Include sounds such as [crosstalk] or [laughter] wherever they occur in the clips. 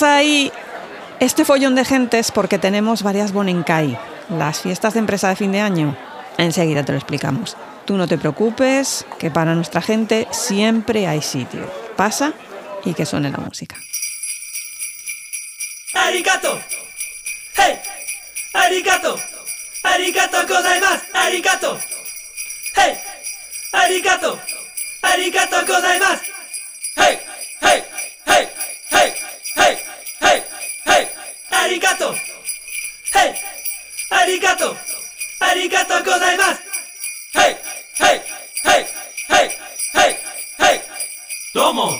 Ahí este follón de gentes porque tenemos varias Bonenkai, las fiestas de empresa de fin de año. Enseguida te lo explicamos. Tú no te preocupes, que para nuestra gente siempre hay sitio. Pasa y que suene la música. ¡Arigato! ¡Hey! ¡Arigato! ¡Arigato gozaimasu! ¡Arigato! ¡Hey! ¡Arigato! ¡Hey! ¡Hey! ¡Hey! ¡Hey! ¡Hey! ¡Arigato! ¡Hey! ¡Arigato! ¡Arigato gozaimasu! ¡Hey! ¡Hey! ¡Hey! ¡Hey! ¡Hey! ¡Hey! ¡Tomo!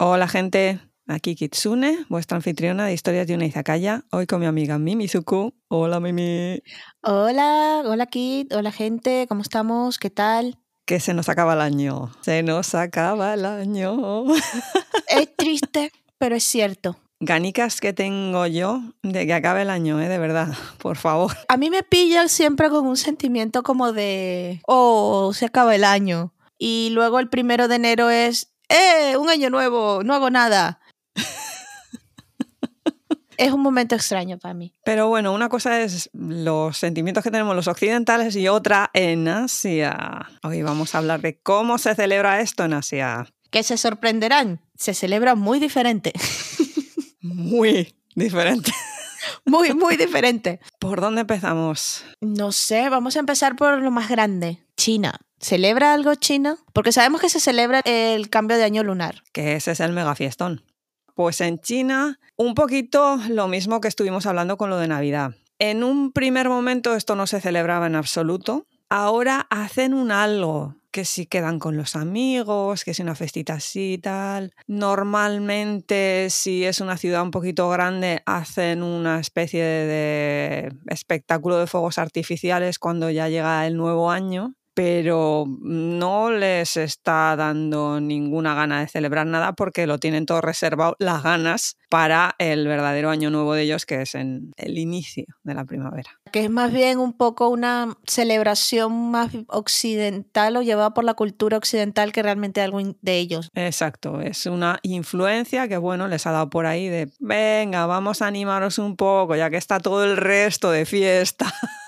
Hola gente, aquí Kitsune, vuestra anfitriona de historias de una izakaya, hoy con mi amiga Mimi Zuku. Hola Mimi. Hola, hola Kit, hola gente, ¿cómo estamos? ¿Qué tal? Que se nos acaba el año, se nos acaba el año. [laughs] Es triste, pero es cierto. Ganicas que tengo yo de que acabe el año, ¿eh? de verdad, por favor. A mí me pilla siempre con un sentimiento como de, oh, se acaba el año. Y luego el primero de enero es, ¡eh! Un año nuevo, no hago nada. Es un momento extraño para mí. Pero bueno, una cosa es los sentimientos que tenemos los occidentales y otra en Asia. Hoy vamos a hablar de cómo se celebra esto en Asia. Que se sorprenderán, se celebra muy diferente. Muy diferente. muy, muy diferente. ¿Por dónde empezamos? No sé, vamos a empezar por lo más grande, China. ¿Celebra algo China? Porque sabemos que se celebra el cambio de año lunar. Que ese es el megafiestón. Pues en China, un poquito lo mismo que estuvimos hablando con lo de Navidad. En un primer momento esto no se celebraba en absoluto. Ahora hacen un algo, que si quedan con los amigos, que si una festita así y tal. Normalmente, si es una ciudad un poquito grande, hacen una especie de espectáculo de fuegos artificiales cuando ya llega el nuevo año pero no les está dando ninguna gana de celebrar nada porque lo tienen todo reservado las ganas para el verdadero año nuevo de ellos, que es en el inicio de la primavera. Que es más bien un poco una celebración más occidental o llevada por la cultura occidental que realmente algo de ellos. Exacto, es una influencia que bueno, les ha dado por ahí de, venga, vamos a animaros un poco, ya que está todo el resto de fiesta. [laughs]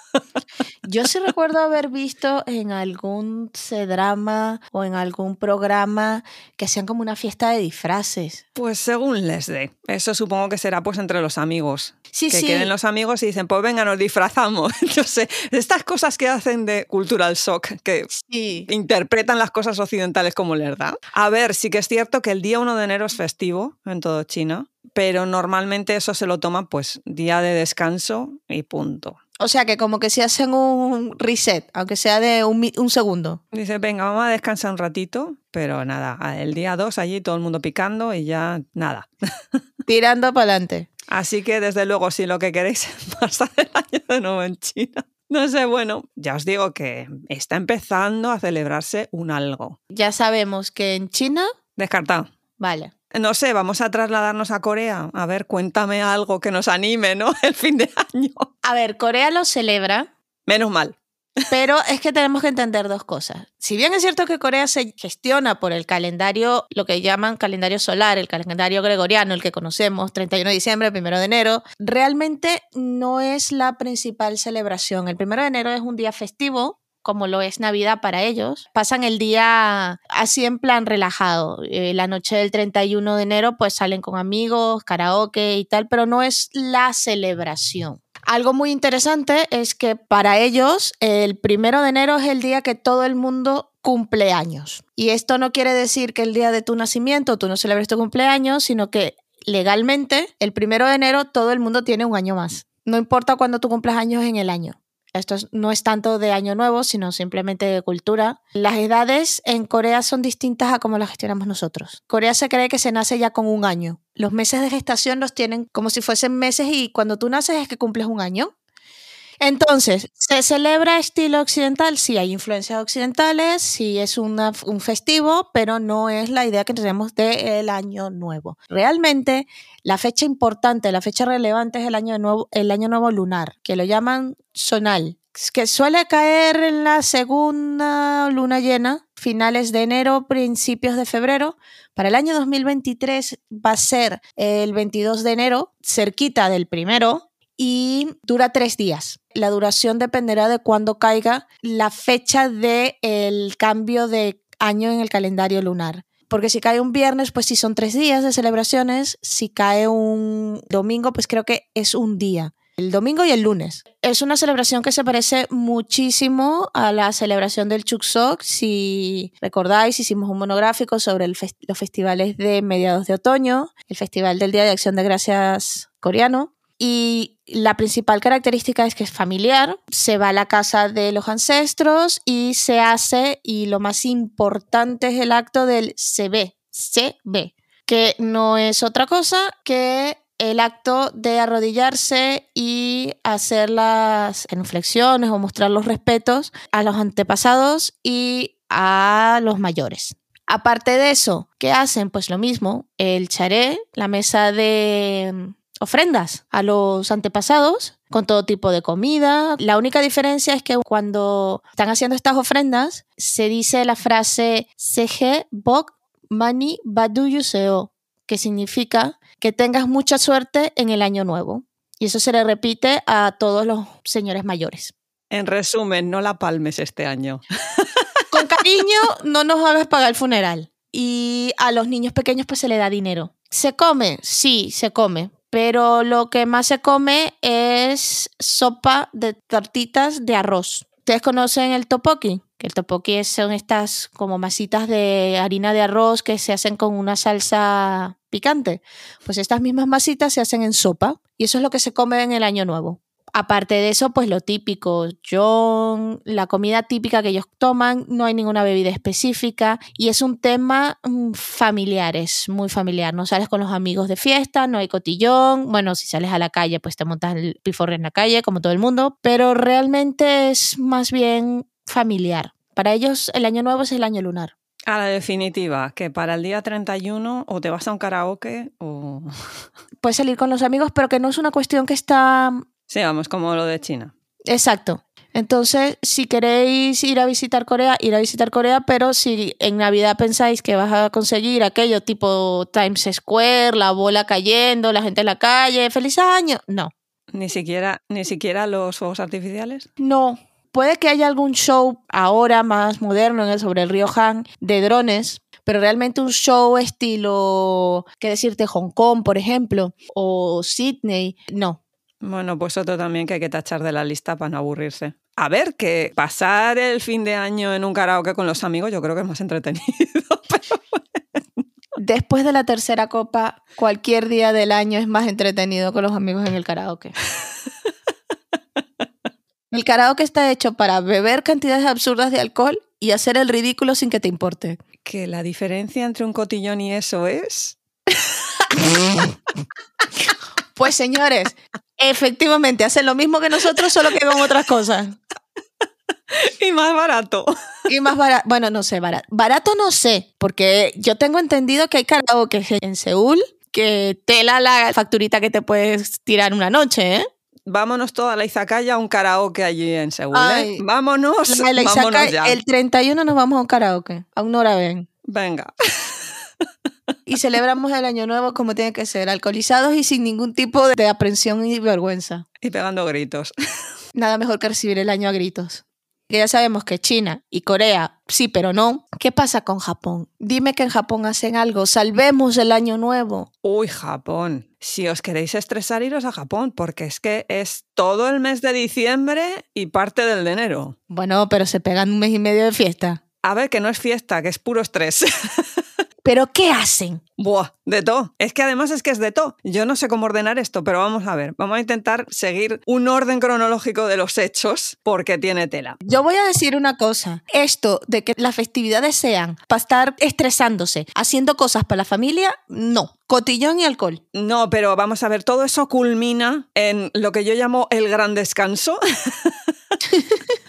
Yo sí recuerdo haber visto en algún drama o en algún programa que hacían como una fiesta de disfraces. Pues según les dé. Eso supongo que será pues entre los amigos. Sí, que sí. queden los amigos y dicen, pues venga, nos disfrazamos. [laughs] Yo sé, estas cosas que hacen de cultural shock, que Sí. interpretan las cosas occidentales como les da. A ver, sí que es cierto que el día 1 de enero es festivo en todo China, pero normalmente eso se lo toma pues día de descanso y punto. O sea que como que si hacen un reset, aunque sea de un, un segundo. Dice, venga, vamos a descansar un ratito, pero nada, el día 2 allí todo el mundo picando y ya nada. [laughs] Tirando para adelante. Así que desde luego, si lo que queréis [laughs] es pasar el año de nuevo en China. No sé, bueno, ya os digo que está empezando a celebrarse un algo. Ya sabemos que en China, Descartado. vale. No sé, vamos a trasladarnos a Corea. A ver, cuéntame algo que nos anime, ¿no? [laughs] El fin de año. A ver, Corea lo celebra, Menos mal. pero es que tenemos que entender dos cosas. Si bien es cierto que Corea se gestiona por el calendario, lo que llaman calendario solar, el calendario gregoriano, el que conocemos, 31 de diciembre, 1 de enero, realmente no es la principal celebración. El 1 de enero es un día festivo como lo es Navidad para ellos, pasan el día así en plan relajado. Eh, la noche del 31 de enero pues salen con amigos, karaoke y tal, pero no es la celebración. Algo muy interesante es que para ellos el primero de enero es el día que todo el mundo cumple años. Y esto no quiere decir que el día de tu nacimiento tú no celebres tu cumpleaños, sino que legalmente el primero de enero todo el mundo tiene un año más. No importa cuándo tú cumplas años en el año. Esto es- no es tanto de año nuevo, sino simplemente de cultura. Las edades en Corea son distintas a cómo las gestionamos nosotros. Corea se cree que se nace ya con un año. Los meses de gestación los tienen como si fuesen meses y cuando tú naces es que cumples un año. Entonces, ¿se celebra estilo occidental? Sí, hay influencias occidentales, sí es un festivo, pero no es la idea que tenemos del año nuevo. Realmente, la fecha importante, la fecha relevante es el año nuevo, el año nuevo lunar, que lo llaman sonal, que suele caer en la segunda luna llena finales de enero, principios de febrero. Para el año 2023 va a ser el 22 de enero, cerquita del primero, y dura tres días. La duración dependerá de cuándo caiga la fecha del el cambio de año en el calendario lunar. Porque si cae un viernes, pues sí son tres días de celebraciones. Si cae un domingo, pues creo que es un día el domingo y el lunes. Es una celebración que se parece muchísimo a la celebración del Chuksok. Si recordáis, hicimos un monográfico sobre los festivales de mediados de otoño, el Festival del Día de Acción de Gracias coreano. Y la principal característica es que es familiar, se va a la casa de los ancestros y se hace, y lo más importante es el acto del CB, CB, que no es otra cosa que el acto de arrodillarse y hacer las inflexiones o mostrar los respetos a los antepasados y a los mayores. Aparte de eso, ¿qué hacen? Pues lo mismo, el charé, la mesa de ofrendas a los antepasados con todo tipo de comida. La única diferencia es que cuando están haciendo estas ofrendas se dice la frase Seje Bok Mani Baduyuseo, que significa que tengas mucha suerte en el año nuevo. Y eso se le repite a todos los señores mayores. En resumen, no la palmes este año. [laughs] Con cariño, no nos hagas pagar el funeral. Y a los niños pequeños pues se le da dinero. ¿Se come? Sí, se come. Pero lo que más se come es sopa de tortitas de arroz. ¿Ustedes conocen el topoki? Que el topoki son estas como masitas de harina de arroz que se hacen con una salsa picante. Pues estas mismas masitas se hacen en sopa y eso es lo que se come en el año nuevo. Aparte de eso, pues lo típico, John, la comida típica que ellos toman, no hay ninguna bebida específica y es un tema mm, familiar, es muy familiar. No sales con los amigos de fiesta, no hay cotillón. Bueno, si sales a la calle, pues te montas el piforre en la calle, como todo el mundo, pero realmente es más bien familiar. Para ellos, el año nuevo es el año lunar. A la definitiva, que para el día 31 o te vas a un karaoke o... Puedes salir con los amigos, pero que no es una cuestión que está... Sí, vamos, como lo de China. Exacto. Entonces, si queréis ir a visitar Corea, ir a visitar Corea, pero si en Navidad pensáis que vas a conseguir aquello tipo Times Square, la bola cayendo, la gente en la calle, feliz año, no. Ni siquiera, ni siquiera los fuegos artificiales. No, Puede que haya algún show ahora más moderno sobre el río Han de drones, pero realmente un show estilo, qué decirte, Hong Kong, por ejemplo, o Sydney, no. Bueno, pues otro también que hay que tachar de la lista para no aburrirse. A ver, que pasar el fin de año en un karaoke con los amigos yo creo que es más entretenido. [laughs] Después de la tercera copa, cualquier día del año es más entretenido con los amigos en el karaoke. El karaoke está hecho para beber cantidades absurdas de alcohol y hacer el ridículo sin que te importe. Que la diferencia entre un cotillón y eso es... [laughs] pues señores, efectivamente, hacen lo mismo que nosotros, solo que con otras cosas. [laughs] Y más barato. Y más barato. Bueno, no sé, barato. Barato no sé, porque yo tengo entendido que hay karaoke en Seúl que tela la facturita que te puedes tirar una noche, ¿eh? vámonos toda la Izakaya a un karaoke allí en Seúl. ¿eh? Vámonos, vámonos ya. El 31 nos vamos a un karaoke, a un Ben. Venga. [laughs] y celebramos el año nuevo como tiene que ser, alcoholizados y sin ningún tipo de aprensión y vergüenza. Y pegando gritos. [laughs] Nada mejor que recibir el año a gritos que ya sabemos que China y Corea sí, pero no. ¿Qué pasa con Japón? Dime que en Japón hacen algo, salvemos el año nuevo. Uy, Japón. Si os queréis estresar, iros a Japón, porque es que es todo el mes de diciembre y parte del de enero. Bueno, pero se pegan un mes y medio de fiesta. A ver, que no es fiesta, que es puro estrés. [laughs] ¿Pero qué hacen? Buah, de todo. Es que además es que es de todo. Yo no sé cómo ordenar esto, pero vamos a ver. Vamos a intentar seguir un orden cronológico de los hechos porque tiene tela. Yo voy a decir una cosa. Esto de que las festividades sean para estar estresándose, haciendo cosas para la familia, no. Cotillón y alcohol. No, pero vamos a ver, todo eso culmina en lo que yo llamo el gran descanso. [laughs]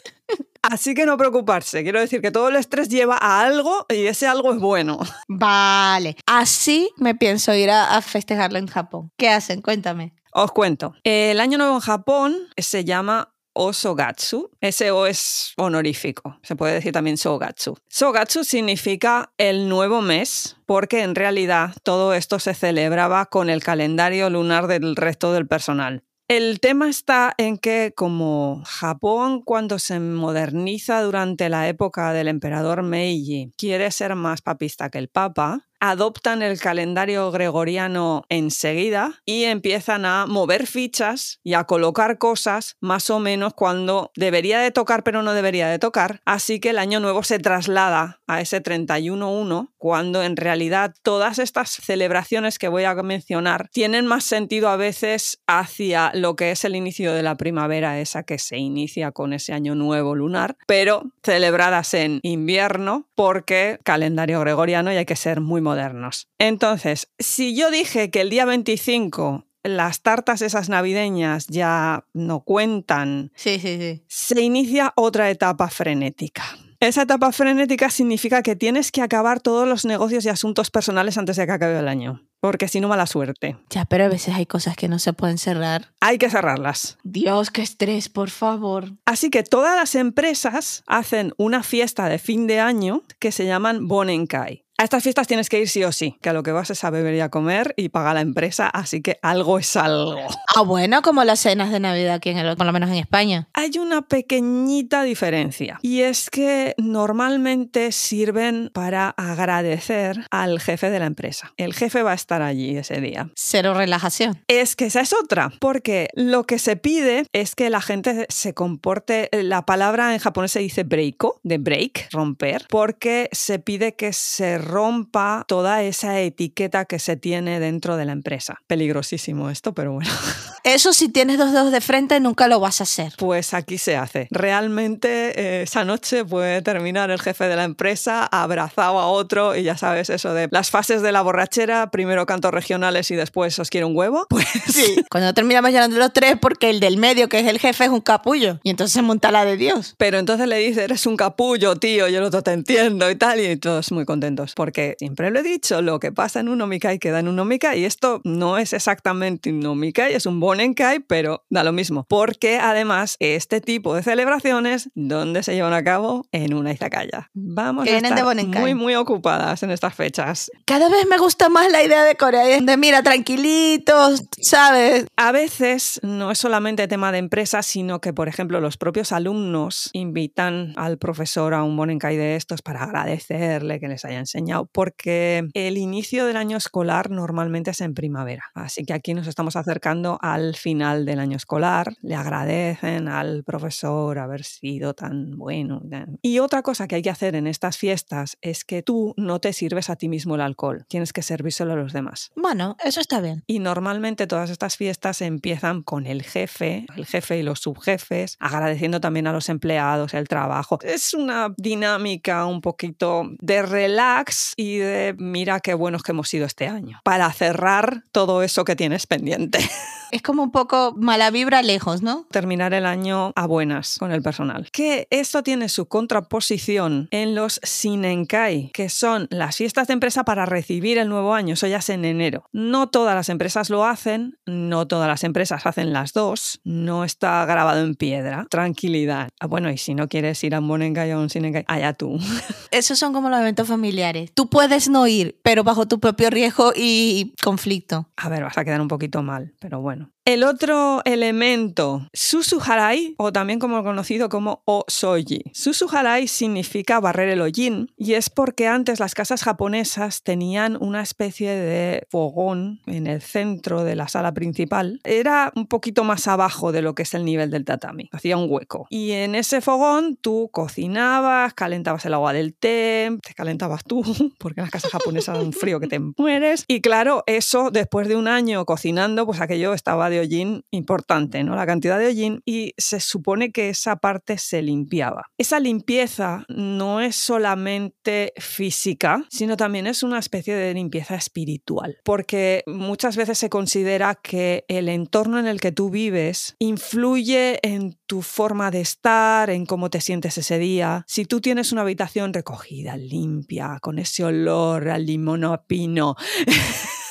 Así que no preocuparse. Quiero decir que todo el estrés lleva a algo y ese algo es bueno. [laughs] Vale. Así me pienso ir a, festejarlo en Japón. ¿Qué hacen? Cuéntame. Os cuento. El Año Nuevo en Japón se llama o Sogatsu. Ese O es honorífico, se puede decir también Sogatsu. Sogatsu significa el nuevo mes, porque en realidad todo esto se celebraba con el calendario lunar del resto del personal. El tema está en que como Japón cuando se moderniza durante la época del emperador Meiji quiere ser más papista que el papa, adoptan el calendario gregoriano enseguida y empiezan a mover fichas y a colocar cosas más o menos cuando debería de tocar pero no debería de tocar. Así que el año nuevo se traslada a ese 31-1 cuando en realidad todas estas celebraciones que voy a mencionar tienen más sentido a veces hacia lo que es el inicio de la primavera, esa que se inicia con ese año nuevo lunar, pero celebradas en invierno porque calendario gregoriano y hay que ser muy modernos. Entonces, si yo dije que el día 25 las tartas esas navideñas ya no cuentan, Sí, sí, sí. se inicia otra etapa frenética. Esa etapa frenética significa que tienes que acabar todos los negocios y asuntos personales antes de que acabe el año, porque si no, mala suerte. Ya, pero a veces hay cosas que no se pueden cerrar. Hay que cerrarlas. Dios, qué estrés, por favor. Así que todas las empresas hacen una fiesta de fin de año que se llaman Bonenkai. A estas fiestas tienes que ir sí o sí, que a lo que vas es a beber y a comer y paga la empresa, así que algo es algo. Ah, bueno, como las cenas de Navidad aquí, en el- por lo menos en España. Hay una pequeñita diferencia y es que normalmente sirven para agradecer al jefe de la empresa. El jefe va a estar allí ese día. Cero relajación. Es que esa es otra, porque lo que se pide es que la gente se comporte, la palabra en japonés se dice breiko, de break, romper, porque se pide que se rompa toda esa etiqueta que se tiene dentro de la empresa. Peligrosísimo esto, pero bueno. [laughs] Eso si tienes dos dedos de frente nunca lo vas a hacer. Pues aquí se hace. Realmente eh, esa noche puede terminar el jefe de la empresa abrazado a otro y ya sabes eso de las fases de la borrachera, primero cantos regionales y después os quiero un huevo. [laughs] Pues Cuando terminamos llorando los tres porque el del medio, que es el jefe, es un capullo. Y entonces se monta la de Dios. Pero entonces le dice, eres un capullo, tío, yo otro te entiendo y tal, y todos muy contentos. Porque siempre lo he dicho, lo que pasa en un Omikai queda en un Omikai, y esto no es exactamente un Omikai, es un Bonenkai, pero da lo mismo. Porque además, este tipo de celebraciones, ¿dónde se llevan a cabo? En una izakaya. Vamos a de estar Bonenkai. muy, muy ocupadas en estas fechas. Cada vez me gusta más la idea de Corea, de mira, tranquilitos, ¿sabes? A veces no es solamente tema de empresa, sino que, por ejemplo, los propios alumnos invitan al profesor a un Bonenkai de estos para agradecerle que les haya enseñado, porque el inicio del año escolar normalmente es en primavera. Así que aquí nos estamos acercando al final del año escolar, le agradecen al profesor haber sido tan bueno. Y otra cosa que hay que hacer en estas fiestas es que tú no te sirves a ti mismo el alcohol, tienes que servírselo a los demás. Bueno, eso está bien. Y normalmente todas estas fiestas empiezan con el jefe, el jefe y los subjefes, agradeciendo también a los empleados el trabajo. Es una dinámica un poquito de relax y de mira qué buenos que hemos sido este año, para cerrar todo eso que tienes pendiente. [laughs] Es como un poco mala vibra lejos, ¿no? Terminar el año a buenas con el personal. Que esto tiene su contraposición en los Sinenkai, que son las fiestas de empresa para recibir el nuevo año. Eso ya es en enero. No todas las empresas lo hacen, no todas las empresas hacen las dos, no está grabado en piedra. Tranquilidad. Ah, bueno, y si no quieres ir a un Bonenkai o a un Sinenkai, allá tú. [laughs] Esos son como los eventos familiares. Tú puedes no ir, pero bajo tu propio riesgo y conflicto. A ver, vas a quedar un poquito mal, pero bueno. El otro elemento, Susuharai, o también como conocido como Osoji. Susuharai significa barrer el hollín y es porque antes las casas japonesas tenían una especie de fogón en el centro de la sala principal. Era un poquito más abajo de lo que es el nivel del tatami, hacía un hueco. Y en ese fogón tú cocinabas, calentabas el agua del té, te calentabas tú, [laughs] porque en las casas japonesas da un frío que te mueres. Y claro, eso después de un año cocinando, pues aquello estaba de hollín importante, ¿no? La cantidad de hollín y se supone que esa parte se limpiaba. Esa limpieza no es solamente física, sino también es una especie de limpieza espiritual, porque muchas veces se considera que el entorno en el que tú vives influye en tu forma de estar, en cómo te sientes ese día. Si tú tienes una habitación recogida, limpia, con ese olor al limón a pino, [laughs]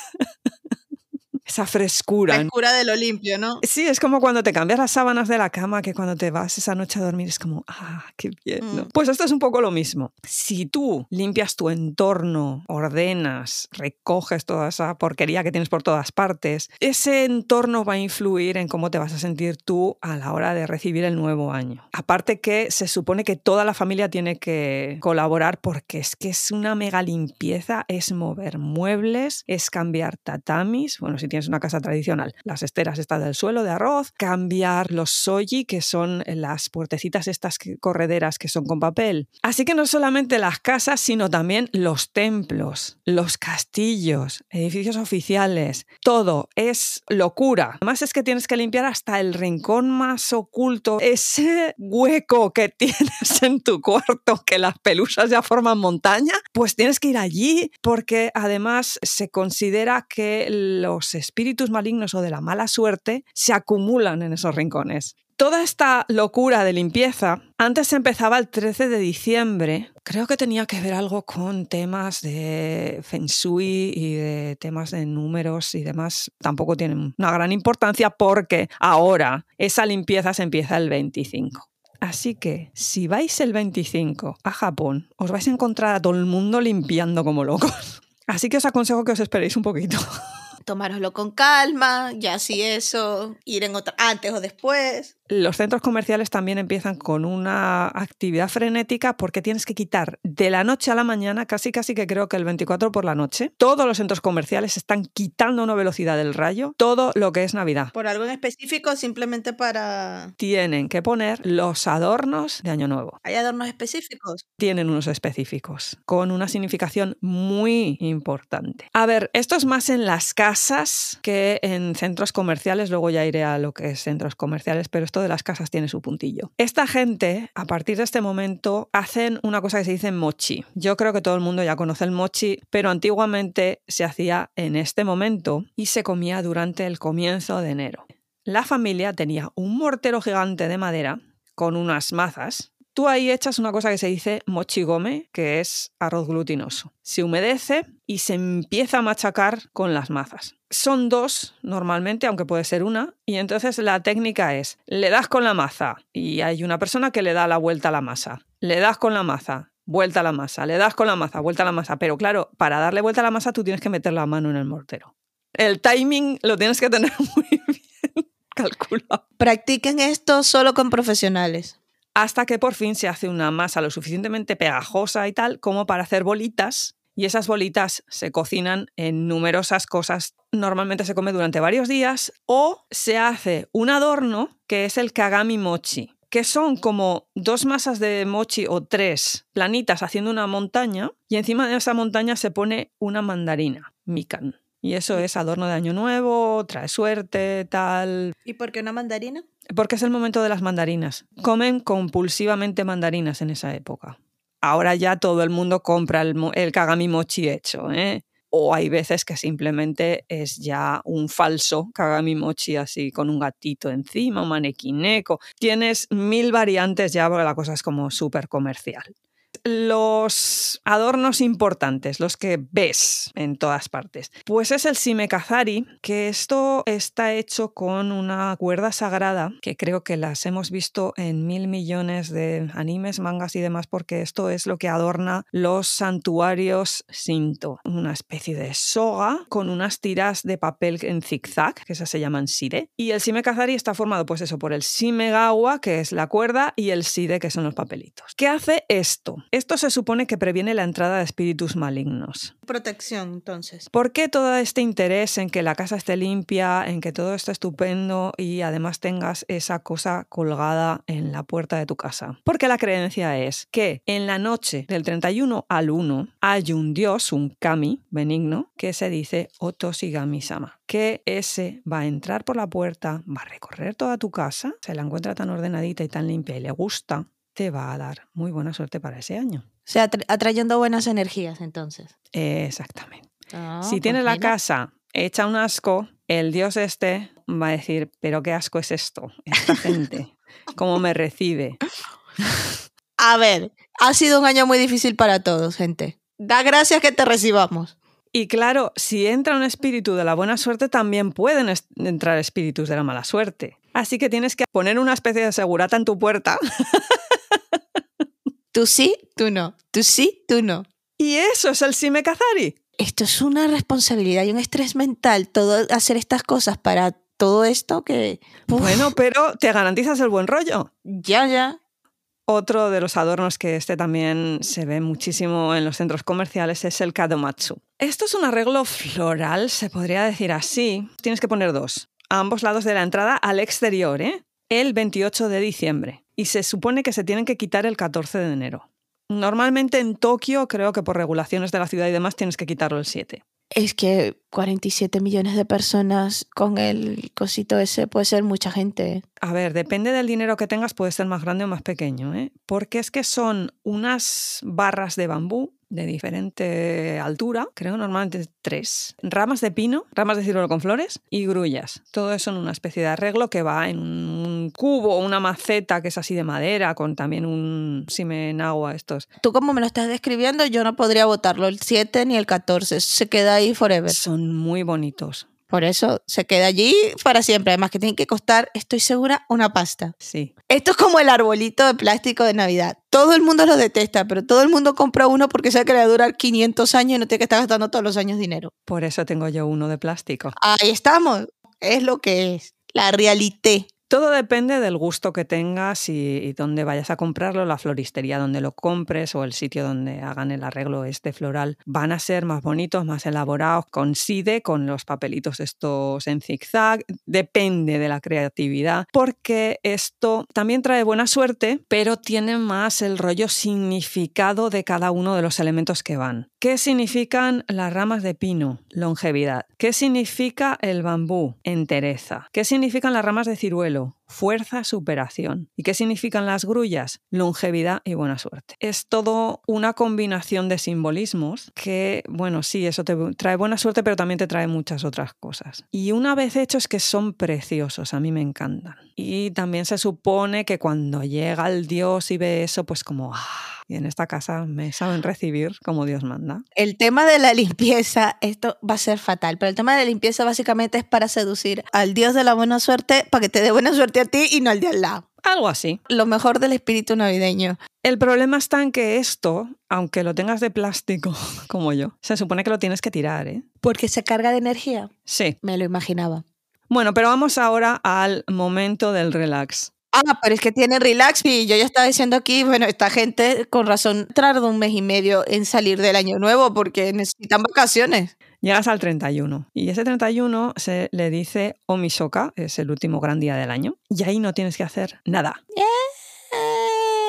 esa frescura. Frescura de lo limpio, ¿no? Sí, es como cuando te cambias las sábanas de la cama, que cuando te vas esa noche a dormir es como, ah, qué bien. ¿no? Mm. Pues esto es un poco lo mismo. Si tú limpias tu entorno, ordenas, recoges toda esa porquería que tienes por todas partes, ese entorno va a influir en cómo te vas a sentir tú a la hora de recibir el nuevo año. Aparte que se supone que toda la familia tiene que colaborar porque es que es una mega limpieza, es mover muebles, es cambiar tatamis, bueno, si tienes una casa tradicional, las esteras estas del suelo de arroz, cambiar los soji, que son las puertecitas estas correderas que son con papel. Así que no solamente las casas, sino también los templos, los castillos, edificios oficiales, todo es locura. Además es que tienes que limpiar hasta el rincón más oculto, ese hueco que [laughs] tienes en tu cuarto, que las pelusas ya forman montaña, pues tienes que ir allí porque además se considera que los espíritus malignos o de la mala suerte se acumulan en esos rincones. Toda esta locura de limpieza antes empezaba el 13 de diciembre. Creo que tenía que ver algo con temas de feng shui y de temas de números y demás. Tampoco tienen una gran importancia porque ahora esa limpieza se empieza el 25. Así que si vais el 25 a Japón, os vais a encontrar a todo el mundo limpiando como locos. Así que os aconsejo que os esperéis un poquito. [laughs] Tomároslo con calma, ya si eso, ir en otra, antes o después. Los centros comerciales también empiezan con una actividad frenética porque tienes que quitar de la noche a la mañana, casi casi que creo que el 24 por la noche, todos los centros comerciales están quitando una velocidad del rayo, todo lo que es Navidad. Por algo en específico, simplemente para... Tienen que poner los adornos de Año Nuevo. ¿Hay adornos específicos? Tienen unos específicos, con una significación muy importante. A ver, esto es más en las casas que en centros comerciales, luego ya iré a lo que es centros comerciales, pero esto de las casas tiene su puntillo. Esta gente, a partir de este momento, hacen una cosa que se dice mochi. Yo creo que todo el mundo ya conoce el mochi, pero antiguamente se hacía en este momento y se comía durante el comienzo de enero. La familia tenía un mortero gigante de madera con unas mazas Tú ahí echas una cosa que se dice mochigome, que es arroz glutinoso. Se humedece y se empieza a machacar con las mazas. Son dos normalmente, aunque puede ser una, y entonces la técnica es, le das con la maza y hay una persona que le da la vuelta a la masa. Le das con la maza, vuelta a la masa, le das con la maza, vuelta a la masa. Pero claro, para darle vuelta a la masa tú tienes que meter la mano en el mortero. El timing lo tienes que tener [laughs] muy bien calculado. Practiquen esto solo con profesionales. Hasta que por fin se hace una masa lo suficientemente pegajosa y tal como para hacer bolitas y esas bolitas se cocinan en numerosas cosas. Normalmente se come durante varios días o se hace un adorno que es el kagami mochi, que son como dos masas de mochi o tres planitas haciendo una montaña y encima de esa montaña se pone una mandarina, mikan. Y eso es adorno de año nuevo, trae suerte, tal. ¿Y por qué una mandarina? Porque es el momento de las mandarinas. Comen compulsivamente mandarinas en esa época. Ahora ya todo el mundo compra el, el kagami mochi hecho, ¿eh? O hay veces que simplemente es ya un falso kagami mochi así con un gatito encima, un manequineco. Tienes mil variantes ya porque la cosa es como súper comercial. Los adornos importantes, los que ves en todas partes. Pues es el Simekazari, que esto está hecho con una cuerda sagrada, que creo que las hemos visto en mil millones de animes, mangas y demás, porque esto es lo que adorna los santuarios Shinto. Una especie de soga con unas tiras de papel en zigzag, que esas se llaman sire. Y el Simekazari está formado, pues eso, por el Shimegawa, que es la cuerda, y el sire, que son los papelitos. ¿Qué hace esto? Esto se supone que previene la entrada de espíritus malignos. Protección, entonces. ¿Por qué todo este interés en que la casa esté limpia, en que todo esté estupendo y además tengas esa cosa colgada en la puerta de tu casa? Porque la creencia es que en la noche del 31 al 1 hay un dios, un kami benigno, que se dice Otoshigami-sama, que ese va a entrar por la puerta, va a recorrer toda tu casa, se la encuentra tan ordenadita y tan limpia y le gusta, te va a dar muy buena suerte para ese año. O sea, atra- atrayendo buenas energías, entonces. Exactamente. Ah, si pues tiene la casa hecha un asco, el dios este va a decir, pero qué asco es esto, esta gente, cómo me recibe. [laughs] A ver, ha sido un año muy difícil para todos, gente. Da gracias que te recibamos. Y claro, si entra un espíritu de la buena suerte, también pueden est- entrar espíritus de la mala suerte. Así que tienes que poner una especie de segurata en tu puerta. [laughs] Tú sí, tú no. Tú sí, tú no. Y eso es el Sime Kazari. Esto es una responsabilidad y un estrés mental, todo hacer estas cosas para todo esto que... Uf, Bueno, pero te garantizas el buen rollo. ya, ya. Otro de los adornos que este también se ve muchísimo en los centros comerciales es el kadomatsu. Esto es un arreglo floral, se podría decir así. Tienes que poner dos, a ambos lados de la entrada al exterior, ¿eh? el 28 de diciembre. Y se supone que se tienen que quitar el 14 de enero. Normalmente en Tokio, creo que por regulaciones de la ciudad y demás, tienes que quitarlo el 7. Es que 47 millones de personas con el cosito ese puede ser mucha gente. A ver, depende del dinero que tengas, puede ser más grande o más pequeño, ¿eh? Porque es que son unas barras de bambú de diferente altura, creo normalmente tres, ramas de pino, ramas de ciruelo con flores y grullas. Todo eso en una especie de arreglo que va en un cubo o una maceta que es así de madera, con también un simenagua estos. Tú como me lo estás describiendo, yo no podría votarlo el 7 ni el 14. Se queda ahí forever. Son muy bonitos. Por eso se queda allí para siempre. Además que tienen que costar, estoy segura, una pasta. Sí. Esto es como el arbolito de plástico de Navidad. Todo el mundo lo detesta, pero todo el mundo compra uno porque sabe que le va a durar 500 años y no tiene que estar gastando todos los años dinero. Por eso tengo yo uno de plástico. Ahí estamos. Es lo que es. La realidad. Todo depende del gusto que tengas y, y dónde vayas a comprarlo, la floristería donde lo compres o el sitio donde hagan el arreglo este floral. Van a ser más bonitos, más elaborados, coincide con los papelitos estos en zigzag, depende de la creatividad, porque esto también trae buena suerte, pero tiene más el rollo significado de cada uno de los elementos que van. ¿Qué significan las ramas de pino? Longevidad. ¿Qué significa el bambú? Entereza. ¿Qué significan las ramas de ciruelo? Fuerza, superación. ¿Y qué significan las grullas? Longevidad y buena suerte. Es todo una combinación de simbolismos que, bueno, sí, eso te trae buena suerte, pero también te trae muchas otras cosas. Y una vez hechos que son preciosos, a mí me encantan. Y también se supone que cuando llega el dios y ve eso, pues como, ah, y en esta casa me saben recibir como Dios manda. El tema de la limpieza, esto va a ser fatal, pero el tema de la limpieza básicamente es para seducir al dios de la buena suerte, para que te dé buena suerte a ti y no al de al lado. Algo así. Lo mejor del espíritu navideño. El problema está en que esto, aunque lo tengas de plástico, [laughs] como yo, se supone que lo tienes que tirar, ¿eh? Porque se carga de energía. Sí. Me lo imaginaba. Bueno, pero vamos ahora al momento del relax. Ah, pero es que tiene relax y yo ya estaba diciendo aquí, bueno, esta gente con razón tarda un mes y medio en salir del año nuevo porque necesitan vacaciones. Llegas al 31 y ese 31 se le dice Omisoka, es el último gran día del año, y ahí no tienes que hacer nada. Eh,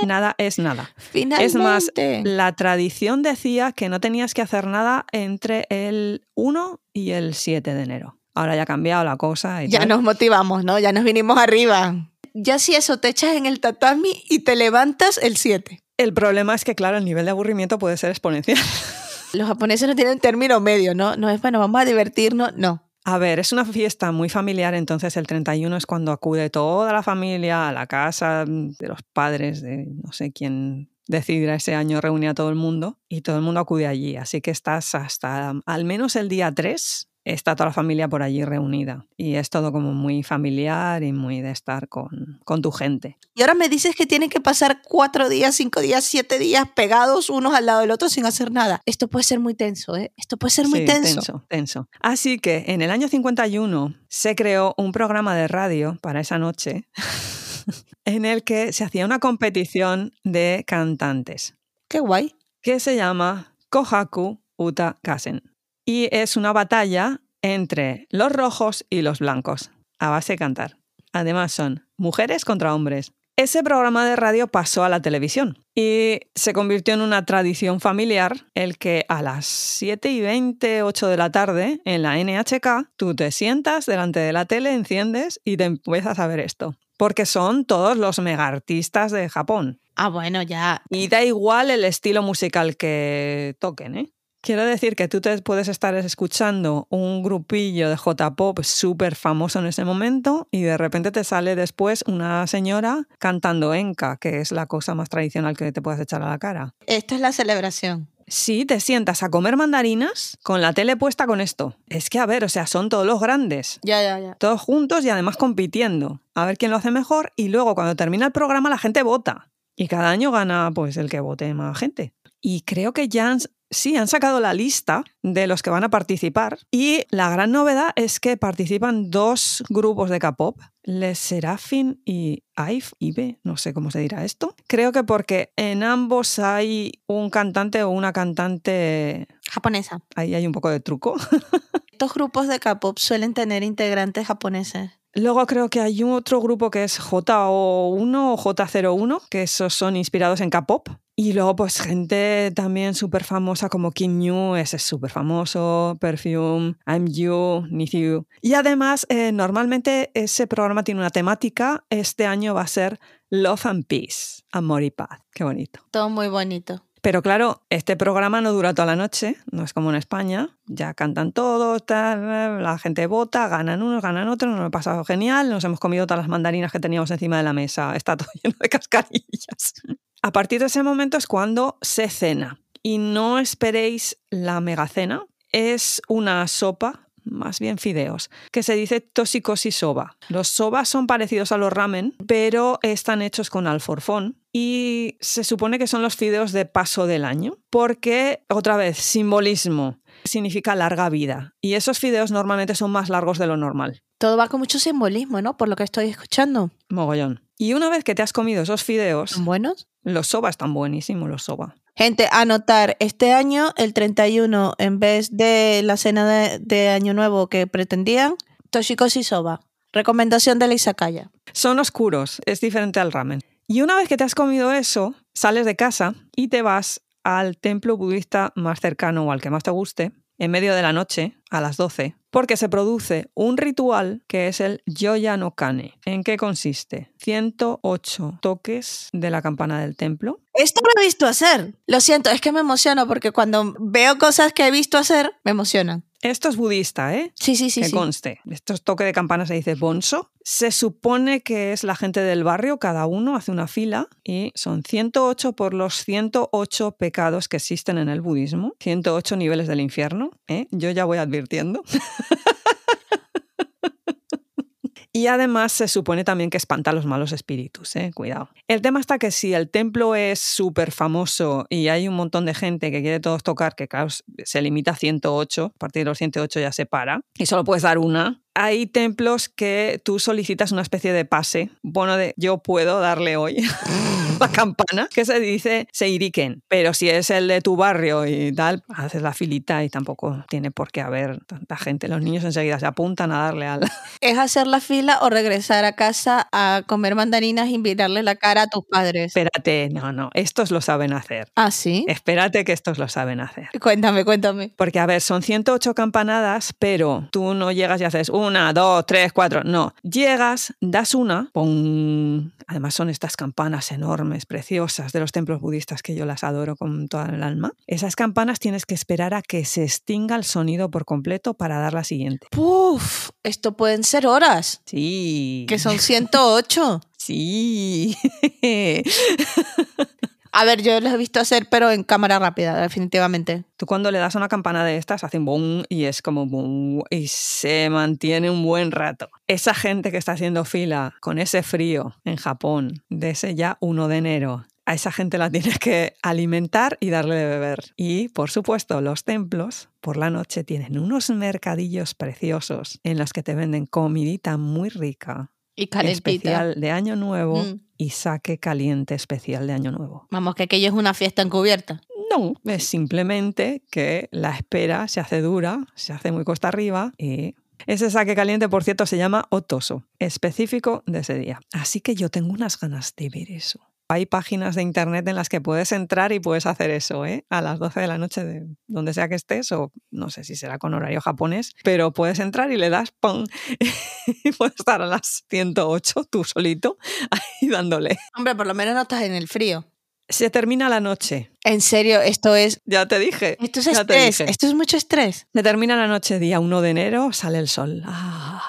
Nada es nada. Finalmente. Es más, la tradición decía que no tenías que hacer nada entre el 1 y el 7 de enero. Ahora ya ha cambiado la cosa. Y ya tal. nos motivamos, ¿no? Ya nos vinimos arriba. Ya si eso te echas en el tatami y te levantas el 7. El problema es que, claro, el nivel de aburrimiento puede ser exponencial. [laughs] Los japoneses no tienen término medio, ¿no? No es, bueno, vamos a divertirnos, no. A ver, es una fiesta muy familiar, entonces el 31 es cuando acude toda la familia a la casa de los padres, de no sé quién decidirá ese año reunir a todo el mundo y todo el mundo acude allí. Así que estás hasta al menos el día 3, está toda la familia por allí reunida. Y es todo como muy familiar y muy de estar con, con tu gente. Y ahora me dices que tienen que pasar cuatro días, cinco días, siete días pegados unos al lado del otro sin hacer nada. Esto puede ser muy tenso, ¿eh? Esto puede ser muy Sí, tenso. tenso, tenso. Así que en el año 51 se creó un programa de radio para esa noche [laughs] en el que se hacía una competición de cantantes Qué guay. que se llama Kohaku Uta Kasen. Y es una batalla entre los rojos y los blancos, a base de cantar. Además son mujeres contra hombres. Ese programa de radio pasó a la televisión y se convirtió en una tradición familiar el que a las 7 y 20, 8 de la tarde en la NHK tú te sientas delante de la tele, enciendes y te empiezas a ver esto. Porque son todos los mega artistas de Japón. Ah, bueno, ya. Y da igual el estilo musical que toquen, ¿eh? Quiero decir que tú te puedes estar escuchando un grupillo de J-pop súper famoso en ese momento y de repente te sale después una señora cantando enka, que es la cosa más tradicional que te puedes echar a la cara. Esto es la celebración. Sí, te sientas a comer mandarinas con la tele puesta con esto. Es que, a ver, o sea, son todos los grandes. Ya, ya, ya. Todos juntos y además compitiendo. A ver quién lo hace mejor. Y luego, cuando termina el programa, la gente vota. Y cada año gana, pues, el que vote más gente. Y creo que ya han, sí, han sacado la lista de los que van a participar. Y la gran novedad es que participan dos grupos de K-pop, Les Serafin y IVE, IVE, no sé cómo se dirá esto. Creo que porque en ambos hay un cantante o una cantante. Japonesa. Ahí hay un poco de truco. [laughs] Estos grupos de K-pop suelen tener integrantes japoneses. Luego creo que hay un otro grupo que es JO1 o J01, que esos son inspirados en K-pop. Y luego, pues, gente también súper famosa como Kim New, ese es súper famoso, Perfume, I'm You, You. Y además, eh, normalmente ese programa tiene una temática. Este año va a ser Love and Peace, Amor y Paz. Qué bonito. Todo muy bonito. Pero claro, este programa no dura toda la noche, no es como en España. Ya cantan todos, tal, la gente vota, ganan unos, ganan otros, nos lo he pasado genial, nos hemos comido todas las mandarinas que teníamos encima de la mesa, está todo [laughs] lleno de cascarillas. A partir de ese momento es cuando se cena. Y no esperéis la megacena, es una sopa más bien fideos, que se dice toshikoshi soba. Los sobas son parecidos a los ramen, pero están hechos con alforfón y se supone que son los fideos de paso del año, porque, otra vez, simbolismo, significa larga vida. Y esos fideos normalmente son más largos de lo normal. Todo va con mucho simbolismo, ¿no? Por lo que estoy escuchando. Mogollón. Y una vez que te has comido esos fideos, ¿Son buenos? los soba están buenísimos, los soba. Gente, anotar, este año, el 31, en vez de la cena de, de Año Nuevo que pretendían, Toshikoshi Soba. Recomendación de la Izakaya. Son oscuros, es diferente al ramen. Y una vez que te has comido eso, sales de casa y te vas al templo budista más cercano o al que más te guste, en medio de la noche, a las 12, porque se produce un ritual que es el Yoya no Kane. ¿En qué consiste? 108 toques de la campana del templo. Esto lo he visto hacer. Lo siento, es que me emociono porque cuando veo cosas que he visto hacer, me emocionan. Esto es budista, ¿eh? Sí, sí, sí. que sí. conste. Estos toques de campana se dice bonso. Se supone que es la gente del barrio, cada uno hace una fila y son 108 por los 108 pecados que existen en el budismo, 108 niveles del infierno. ¿eh? Yo ya voy advirtiendo. [laughs] Y además se supone también que espanta a los malos espíritus, ¿eh? cuidado. El tema está que si el templo es súper famoso y hay un montón de gente que quiere todos tocar, que claro, se limita a 108, a partir de los 108 ya se para, y solo puedes dar una, hay templos que tú solicitas una especie de pase, bueno, de yo puedo darle hoy [laughs] la campana, que se dice Seiriken. Pero si es el de tu barrio y tal, haces la filita y tampoco tiene por qué haber tanta gente. Los niños enseguida se apuntan a darle al... [laughs] ¿Es hacer la fila o regresar a casa a comer mandarinas y mirarle la cara a tus padres? Espérate, no, no, estos lo saben hacer. ¿Ah, sí? Espérate que estos lo saben hacer. Cuéntame, cuéntame. Porque, a ver, son 108 campanadas, pero tú no llegas y haces una, dos, tres, cuatro. No. Llegas, das una, ¡pum! Además, son estas campanas enormes, preciosas, de los templos budistas que yo las adoro con toda el alma. Esas campanas tienes que esperar a que se extinga el sonido por completo para dar la siguiente. Puf, esto pueden ser horas, Sí. que son [laughs] 108. Sí. [laughs] A ver, yo los he visto hacer, pero en cámara rápida, definitivamente. Tú cuando le das a una campana de estas, hacen boom y es como boom y se mantiene un buen rato. Esa gente que está haciendo fila con ese frío en Japón, de ese ya 1 de enero, a esa gente la tienes que alimentar y darle de beber. Y, por supuesto, los templos por la noche tienen unos mercadillos preciosos en los que te venden comidita muy rica, Y calentita. especial de Año Nuevo Mm. Y saque caliente especial de Año Nuevo. Vamos, que aquello es una fiesta encubierta. No, es simplemente que la espera se hace dura, se hace muy costa arriba y ese saque caliente, por cierto, se llama otoso, específico de ese día. Así que yo tengo unas ganas de ver eso. Hay páginas de internet en las que puedes entrar y puedes hacer eso, ¿eh? A las 12 de la noche de donde sea que estés, o no sé si será con horario japonés, pero puedes entrar y le das ¡pum! [laughs] y puedes estar a las 108 tú solito [laughs] ahí dándole. Hombre, por lo menos no estás en el frío. Se termina la noche. En serio, esto es. Ya te dije. Esto es estrés. Esto es mucho estrés. Se termina la noche, día 1 de enero, sale el sol. Ah,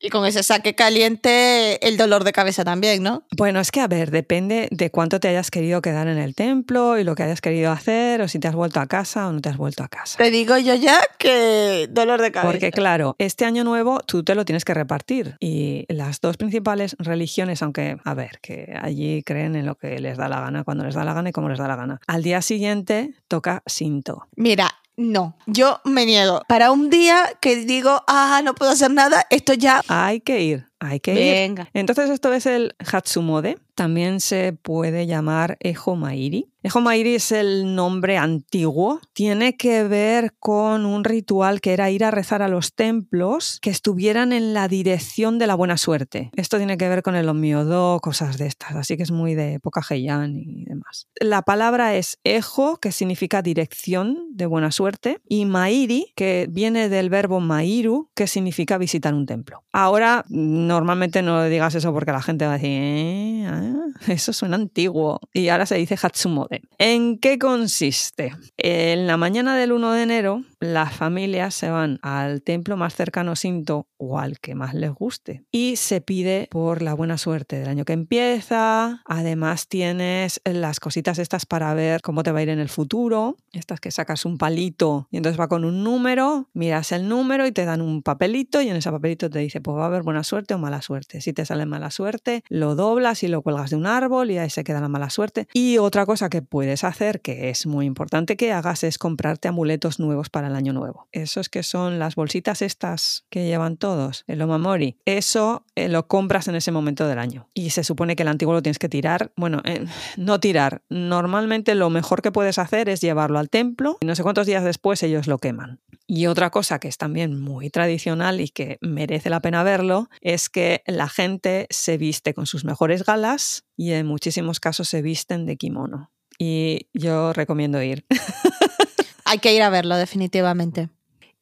Y con ese saque caliente, el dolor de cabeza también, ¿no? Bueno, es que a ver, depende de cuánto te hayas querido quedar en el templo y lo que hayas querido hacer, o si te has vuelto a casa o no te has vuelto a casa. Te digo yo ya que dolor de cabeza. Porque claro, este año nuevo tú te lo tienes que repartir y las dos principales religiones, aunque a ver, que allí creen en lo que les da la gana, cuando les da la gana y como les da la gana. Al día siguiente toca Sinto. Mira, no, yo me niego. Para un día que digo, ah, no puedo hacer nada, esto ya... Hay que ir, hay que ir. Venga. Entonces esto es el Hatsumode, también se puede llamar Ejo Mairi. Ejo Mairi es el nombre antiguo, tiene que ver con un ritual que era ir a rezar a los templos que estuvieran en la dirección de la buena suerte. Esto tiene que ver con el Omiodo, cosas de estas, así que es muy de época Heian y demás. La palabra es Ejo, que significa dirección de buena suerte, y Mairi, que viene del verbo Mairu, que significa visitar un templo. Ahora, normalmente no digas eso porque la gente va a decir, "Eh, ah, eso suena antiguo. Y ahora se dice Hatsumode. ¿En qué consiste? En la mañana del 1 de enero, las familias se van al templo más cercano Sinto o al que más les guste y se pide por la buena suerte del año que empieza. Además tienes las cositas estas para ver cómo te va a ir en el futuro. Estas que sacas un palito y entonces va con un número, miras el número y te dan un papelito y en ese papelito te dice pues va a haber buena suerte mala suerte. Si te sale mala suerte, lo doblas y lo cuelgas de un árbol y ahí se queda la mala suerte. Y otra cosa que puedes hacer, que es muy importante que hagas, es comprarte amuletos nuevos para el año nuevo. Esos que son las bolsitas estas que llevan todos, el omamori. Eso eh, lo compras en ese momento del año. Y se supone que el antiguo lo tienes que tirar. Bueno, eh, no tirar. Normalmente lo mejor que puedes hacer es llevarlo al templo y no sé cuántos días después ellos lo queman. Y otra cosa que es también muy tradicional y que merece la pena verlo es que la gente se viste con sus mejores galas y en muchísimos casos se visten de kimono. Y yo recomiendo ir. [laughs] Hay que ir a verlo, definitivamente.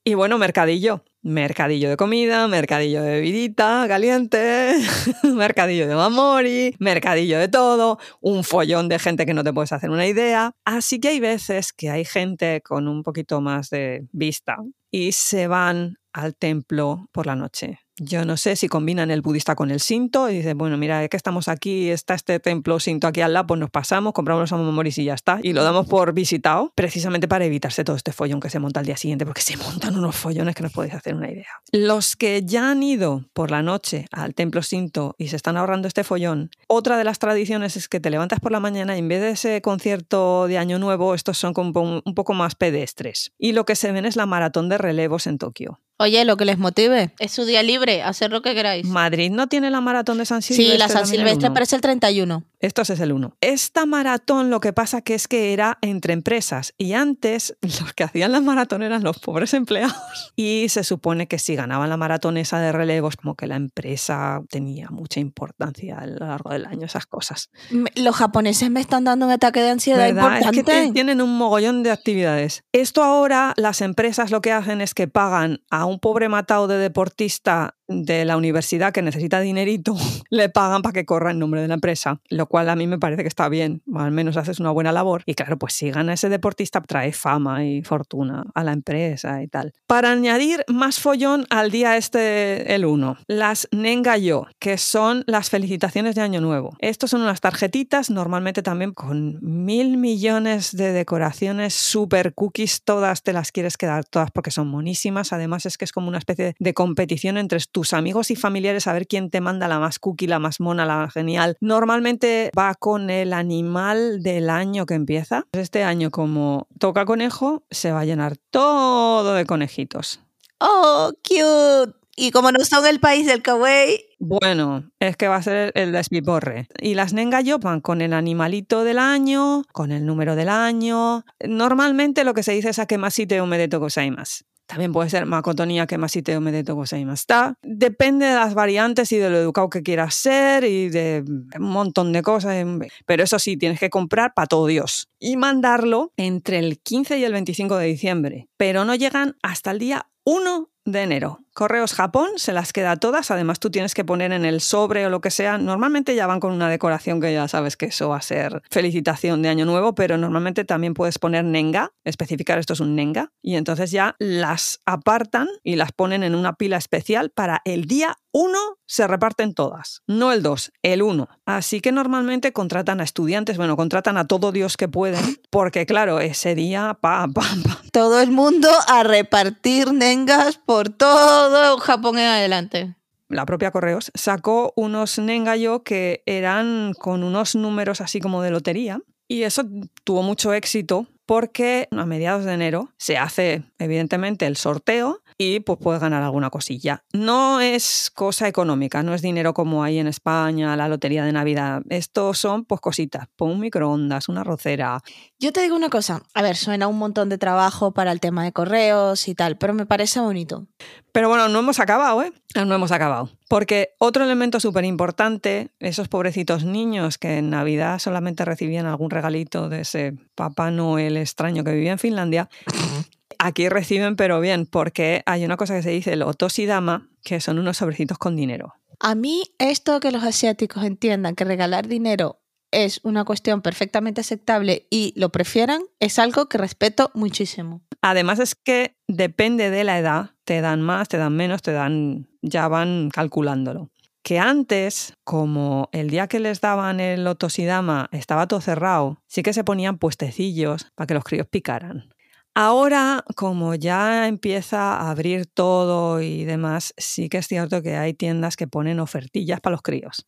Y bueno, mercadillo. Mercadillo de comida, mercadillo de bebidita caliente, [laughs] mercadillo de mamori, mercadillo de todo, un follón de gente que no te puedes hacer una idea. Así que hay veces que hay gente con un poquito más de vista y se van al templo por la noche. Yo no sé si combinan el budista con el sinto y dicen, bueno, mira, es que estamos aquí, está este templo sinto aquí al lado, pues nos pasamos, compramos los amomoris y ya está. Y lo damos por visitado, precisamente para evitarse todo este follón que se monta al día siguiente, porque se montan unos follones que no os podéis hacer una idea. Los que ya han ido por la noche al templo sinto y se están ahorrando este follón, otra de las tradiciones es que te levantas por la mañana y en vez de ese concierto de Año Nuevo, estos son como un poco más pedestres. Y lo que se ven es la maratón de relevos en Tokio. Oye, lo que les motive. Es su día libre, hacer lo que queráis. Madrid no tiene la maratón de San Silvestre. Sí, la San Silvestre parece el 31. Esto es el 1. Esta maratón lo que pasa que es que era entre empresas y antes [laughs] los que hacían la maratón eran los pobres empleados. [laughs] Y se supone que si ganaban la maratón esa de relevos, como que la empresa tenía mucha importancia a lo largo del año, esas cosas. Los japoneses me están dando un ataque de ansiedad ¿Verdad? Es que importante. tienen un mogollón de actividades. Esto ahora las empresas lo que hacen es que pagan a un pobre matado de deportista de la universidad que necesita dinerito, [laughs] le pagan para que corra en nombre de la empresa, lo cual a mí me parece que está bien, al menos haces una buena labor. Y claro, pues si gana ese deportista, trae fama y fortuna a la empresa y tal. Para añadir más follón al día este, el 1, las Nengayo, que son las felicitaciones de Año Nuevo. Estos son unas tarjetitas, normalmente también con mil millones de decoraciones, super cookies, todas te las quieres quedar todas porque son monísimas. Además es que es como una especie de competición entre tus amigos y familiares a ver quién te manda la más cookie, la más mona, la genial. Normalmente va con el animal del año que empieza. Este año como toca conejo, se va a llenar todo de conejitos. Oh, cute. Y como no son el país del kawaii, Bueno, es que va a ser el despiporre. Y las Nengayo van con el animalito del año, con el número del año. Normalmente lo que se dice es a que masite omedeto gozaimasu. También puede ser makotonia que masite omedeto gozaimasu. Está. Depende de las variantes y de lo educado que quieras ser y de un montón de cosas. Pero eso sí, tienes que comprar para todo Dios. Y mandarlo entre el 15 y el 25 de diciembre. Pero no llegan hasta el día 1 de enero. Correos Japón se las queda todas, además tú tienes que poner en el sobre o lo que sea, normalmente ya van con una decoración que ya sabes que eso va a ser felicitación de año nuevo, pero normalmente también puedes poner nenga, especificar esto es un nenga, y entonces ya las apartan y las ponen en una pila especial para el día 1 se reparten todas, no el 2, el 1. Así que normalmente contratan a estudiantes, bueno, contratan a todo Dios que pueden, porque claro, ese día, pa, pa, pa. Todo el mundo a repartir nengas por todo Japón en adelante. La propia Correos sacó unos nengayo que eran con unos números así como de lotería. Y eso tuvo mucho éxito porque a mediados de enero se hace evidentemente el sorteo y pues puedes ganar alguna cosilla. No es cosa económica, no es dinero como hay en España, la lotería de Navidad. Esto son pues cositas, pues un microondas, una rocera. Yo te digo una cosa, a ver, suena un montón de trabajo para el tema de correos y tal, pero me parece bonito. Pero bueno, no hemos acabado, ¿eh? No hemos acabado. Porque otro elemento súper importante, esos pobrecitos niños que en Navidad solamente recibían algún regalito de ese Papá Noel extraño que vivía en Finlandia, aquí reciben pero bien, porque hay una cosa que se dice el otosidama, que son unos sobrecitos con dinero. A mí esto que los asiáticos entiendan que regalar dinero es una cuestión perfectamente aceptable y lo prefieran, es algo que respeto muchísimo. Además es que depende de la edad, te dan más, te dan menos, te dan, ya van calculándolo. Que antes, como el día que les daban el otosidama estaba todo cerrado, sí que se ponían puestecillos para que los críos picaran. Ahora, como ya empieza a abrir todo y demás, sí que es cierto que hay tiendas que ponen ofertillas para los críos.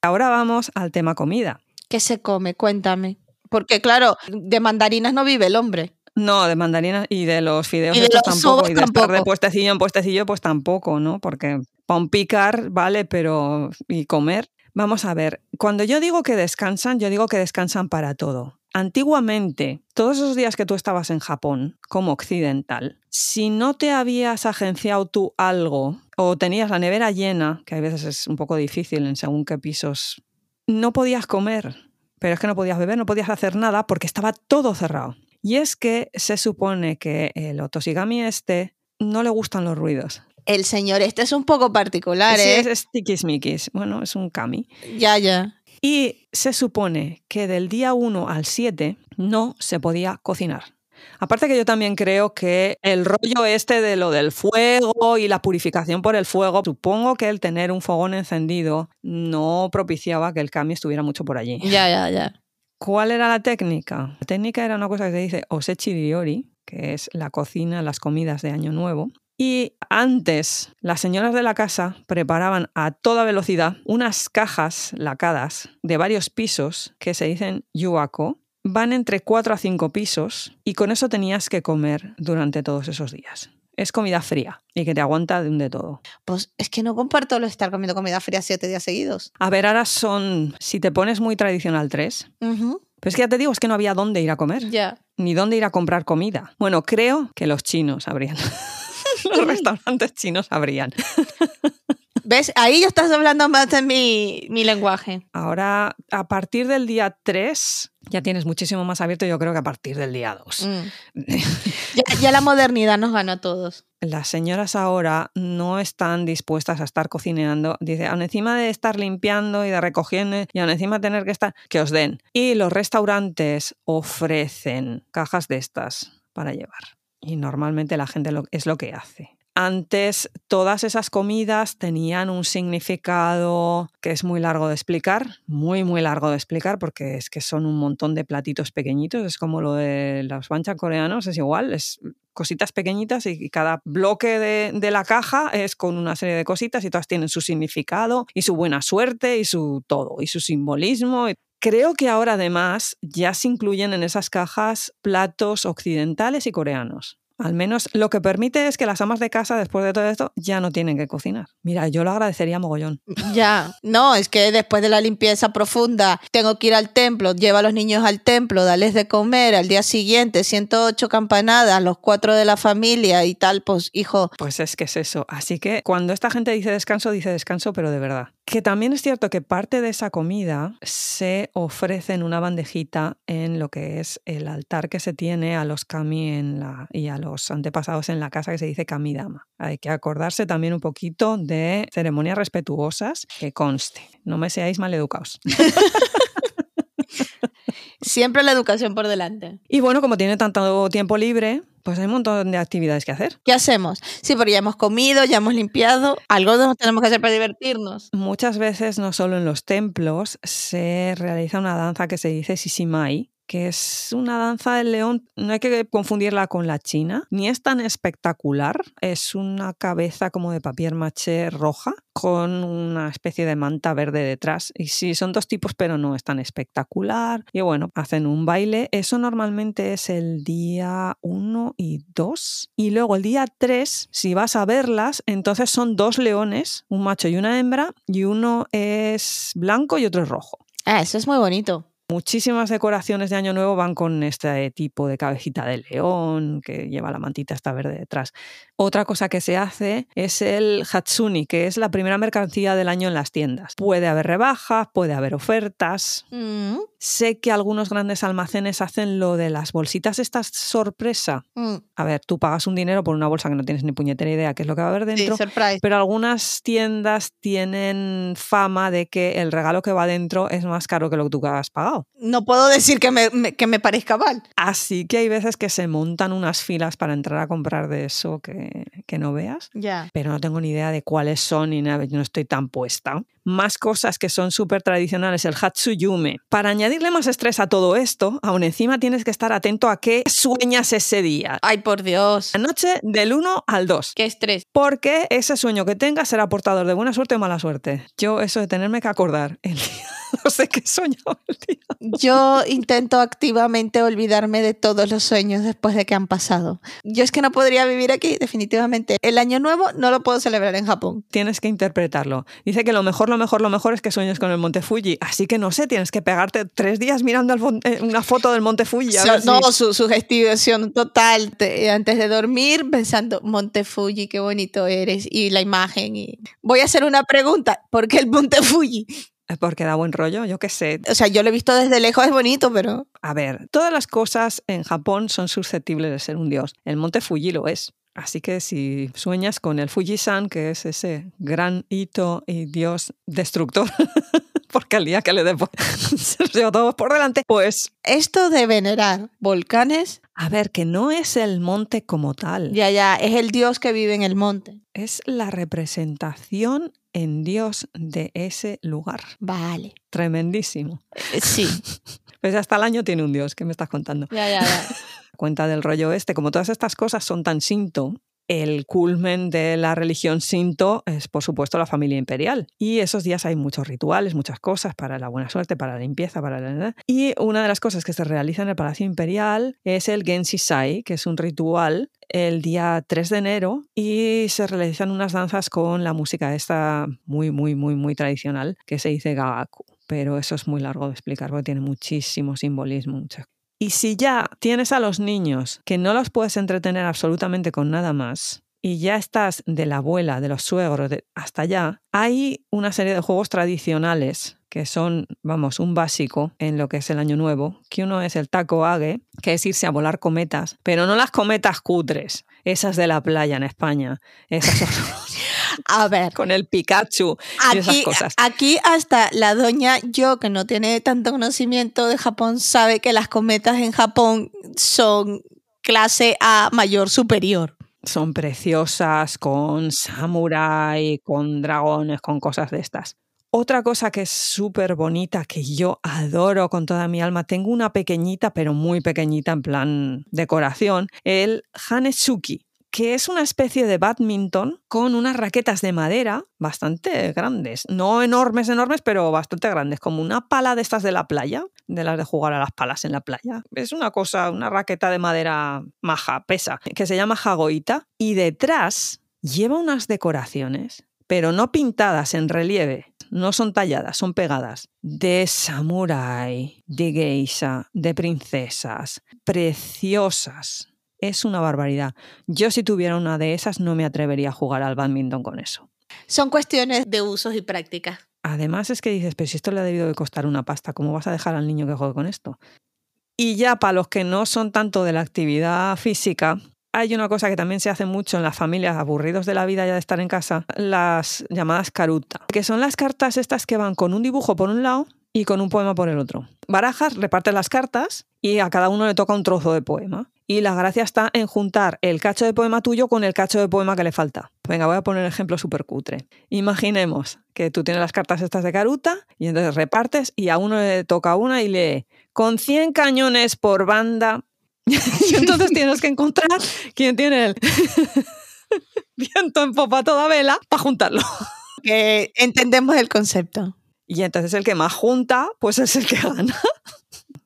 Ahora vamos al tema comida. ¿Qué se come? Cuéntame. Porque claro, de mandarinas no vive el hombre. No, de mandarinas y de los fideos Y de estos los tampoco. Y de estar de tampoco. puestecillo en puestecillo, pues tampoco, ¿no? Porque para un picar, vale, pero ¿y comer? Vamos a ver, cuando yo digo que descansan, yo digo que descansan para todo. Antiguamente, todos esos días que tú estabas en Japón, como occidental, si no te habías agenciado tú algo o tenías la nevera llena, que a veces es un poco difícil en según qué pisos, no podías comer, pero es que no podías beber, no podías hacer nada porque estaba todo cerrado. Y es que se supone que el otosigami este no le gustan los ruidos. El señor este es un poco particular, Sí, ¿eh? es, es tiquismiquis. Bueno, es un kami. Ya, ya. Y se supone que del día 1 al 7 no se podía cocinar. Aparte que yo también creo que el rollo este de lo del fuego y la purificación por el fuego, supongo que el tener un fogón encendido no propiciaba que el kami estuviera mucho por allí. Ya, ya, ya. ¿Cuál era la técnica? La técnica era una cosa que se dice osechi ryori, que es la cocina, las comidas de Año Nuevo. Y antes, las señoras de la casa preparaban a toda velocidad unas cajas lacadas de varios pisos que se dicen yuako. Van entre 4 a 5 pisos y con eso tenías que comer durante todos esos días. Es comida fría y que te aguanta de un de todo. Pues es que no comparto lo de estar comiendo comida fría siete días seguidos. A ver, ahora son, si te pones muy tradicional, tres. Ujú. Pero es que ya te digo, es que no había dónde ir a comer. Ya. ni dónde ir a comprar comida. Bueno, creo que los chinos habrían. [laughs] [laughs] los restaurantes chinos habrían. [laughs] ¿Ves? Ahí ya estás hablando más de mi, mi lenguaje. Ahora, a partir del día 3, ya tienes muchísimo más abierto, yo creo que a partir del día 2. Mm. [laughs] Ya, ya la modernidad nos ganó a todos. Las señoras ahora no están dispuestas a estar cocinando. Dice, aun encima de estar limpiando y de recogiendo y aun encima de tener que estar, que os den. Y los restaurantes ofrecen cajas de estas para llevar. Y normalmente la gente lo- es lo que hace. Antes todas esas comidas tenían un significado que es muy largo de explicar, muy muy largo de explicar porque es que son un montón de platitos pequeñitos, es como lo de los banchan coreanos, es igual, es cositas pequeñitas y cada bloque de, de la caja es con una serie de cositas y todas tienen su significado y su buena suerte y su todo y su simbolismo. Creo que ahora además ya se incluyen en esas cajas platos occidentales y coreanos. Al menos lo que permite es que las amas de casa, después de todo esto, ya no tienen que cocinar. Mira, yo lo agradecería mogollón. Ya. No, es que después de la limpieza profunda, tengo que ir al templo, lleva a los niños al templo, darles de comer, al día siguiente 108 campanadas, los cuatro de la familia y tal, pues hijo, Pues es que es eso. Así que cuando esta gente dice descanso, dice descanso, pero de verdad. Que también es cierto que parte de esa comida se ofrece en una bandejita en lo que es el altar que se tiene a los kami en la, y a los antepasados en la casa que se dice kamidama. Hay que acordarse también un poquito de ceremonias respetuosas que conste. No me seáis maleducados. [laughs] Siempre la educación por delante. Y bueno, como tiene tanto tiempo libre, pues hay un montón de actividades que hacer. ¿Qué hacemos? Sí, porque ya hemos comido, ya hemos limpiado, algo tenemos que hacer para divertirnos. Muchas veces, no solo en los templos, se realiza una danza que se dice sisimai, que es una danza del león, no hay que confundirla con la china, ni es tan espectacular, es una cabeza como de papier maché roja con una especie de manta verde detrás. Y sí, son dos tipos, pero no es tan espectacular. Y bueno, hacen un baile. Eso normalmente es el día 1 y 2. Y luego el día 3, si vas a verlas, entonces son dos leones, un macho y una hembra, y uno es blanco y otro es rojo. Ah, eso es muy bonito. Muchísimas decoraciones de Año Nuevo van con este tipo de cabecita de león que lleva la mantita esta verde detrás. Otra cosa que se hace es el Hatsuni, que es la primera mercancía del año en las tiendas. Puede haber rebajas, puede haber ofertas. Mm, Sé que algunos grandes almacenes hacen lo de las bolsitas estas sorpresa. mm. A ver, tú pagas un dinero por una bolsa que no tienes ni puñetera idea qué es lo que va a haber Sí, dentro. surprise. Pero algunas tiendas tienen fama de que el regalo que va dentro es más caro que lo que tú has pagado. No puedo decir que me, me- que me parezca mal. Así que hay veces que se montan unas filas para entrar a comprar de eso que, que no veas. Ya. Pero no tengo ni idea de cuáles son y nada, no estoy tan puesta. Más cosas que son súper tradicionales, el Hatsuyume. Para añadirle más estrés a todo esto, aún encima tienes que estar atento a qué sueñas ese día. Ay, por Dios. La noche del 1 al 2. Qué estrés. Porque ese sueño que tengas será portador de buena suerte o mala suerte. Yo eso de tenerme que acordar el día, [laughs] no sé qué soñado el día. Yo intento activamente olvidarme de todos los sueños después de que han pasado. Yo es que no podría vivir aquí, definitivamente. El año nuevo no lo puedo celebrar en Japón. Tienes que interpretarlo. Dice que lo mejor, lo mejor, lo mejor es que sueñes con el Monte Fuji. Así que no sé, tienes que pegarte tres días mirando eh, una foto del Monte Fuji. So- si- no, su sugestión total. Te- antes de dormir, pensando, Monte Fuji, qué bonito eres. Y la imagen. Y... Voy a hacer una pregunta. ¿Por qué el Monte Fuji? Eh, Porque da buen rollo, yo qué sé. O sea, yo lo he visto desde lejos, es bonito, pero... A ver, todas las cosas en Japón son susceptibles de ser un dios. El Monte Fuji lo es. Así que si sueñas con el Fuji-san, que es ese gran hito y dios destructor, [laughs] porque al día que le dé por- [laughs] se los lleva todos por delante, pues Esto de venerar volcanes, a ver, que no es el monte como tal, ya, ya, es el dios que vive en el monte. es la representación en dios de ese lugar. Vale. Tremendísimo. Sí, [laughs] Pues hasta el año tiene un dios, ¿qué me estás contando? ya, ya, ya. [laughs] cuenta del rollo este, como todas estas cosas son tan Shinto, el culmen de la religión Shinto es, por supuesto, la familia imperial. Y esos días hay muchos rituales, muchas cosas para la buena suerte, para la limpieza, para la... Y una de las cosas que se realiza en el Palacio Imperial es el Genshisai, que es un ritual el día 3 de enero y se realizan unas danzas con la música esta muy, muy, muy, muy tradicional que se dice Gagaku. Pero eso es muy largo de explicar porque tiene muchísimo simbolismo, y si ya tienes a los niños que no los puedes entretener absolutamente con nada más, y ya estás de la abuela, de los suegros, hasta allá, hay una serie de juegos tradicionales que son, vamos, un básico en lo que es el año nuevo, que uno es el taco age, que es irse a volar cometas, pero no las cometas cutres, esas de la playa en España, esas son [laughs] [laughs] A ver, con el Pikachu y esas aquí, cosas. aquí hasta la doña yo, que no tiene tanto conocimiento de Japón, sabe que las cometas en Japón son clase A mayor superior. son preciosas, con samurai, con dragones, con cosas de estas. Otra cosa que es súper bonita, que yo adoro con toda mi alma, tengo una pequeñita, pero muy pequeñita en plan decoración, el Hanesuki, que es una especie de badminton con unas raquetas de madera bastante grandes. No enormes, enormes, pero bastante grandes, como una pala de estas de la playa, de las de jugar a las palas en la playa. Es una cosa, una raqueta de madera maja, pesa, que se llama Hagoita, y detrás lleva unas decoraciones, pero no pintadas en relieve, no son talladas, son pegadas, de samurái, de geisha, de princesas, preciosas. Es una barbaridad. Yo si tuviera una de esas no me atrevería a jugar al badminton con eso. Son cuestiones de usos y prácticas. Además es que dices, pero si esto le ha debido de costar una pasta, ¿cómo vas a dejar al niño que juegue con esto? Y ya para los que no son tanto de la actividad física, hay una cosa que también se hace mucho en las familias aburridos de la vida ya de estar en casa, las llamadas caruta, que son las cartas estas que van con un dibujo por un lado y con un poema por el otro. Barajas, repartes las cartas y a cada uno le toca un trozo de poema. Y la gracia está en juntar el cacho de poema tuyo con el cacho de poema que le falta. Venga, voy a poner un ejemplo súper cutre. Imaginemos que tú tienes las cartas estas de caruta y entonces repartes y a uno le toca una y lee con 100 cañones por banda. [laughs] y entonces tienes que encontrar quién tiene el [laughs] viento en popa toda vela para juntarlo. Que entendemos el concepto. Y entonces el que más junta, pues es el que gana.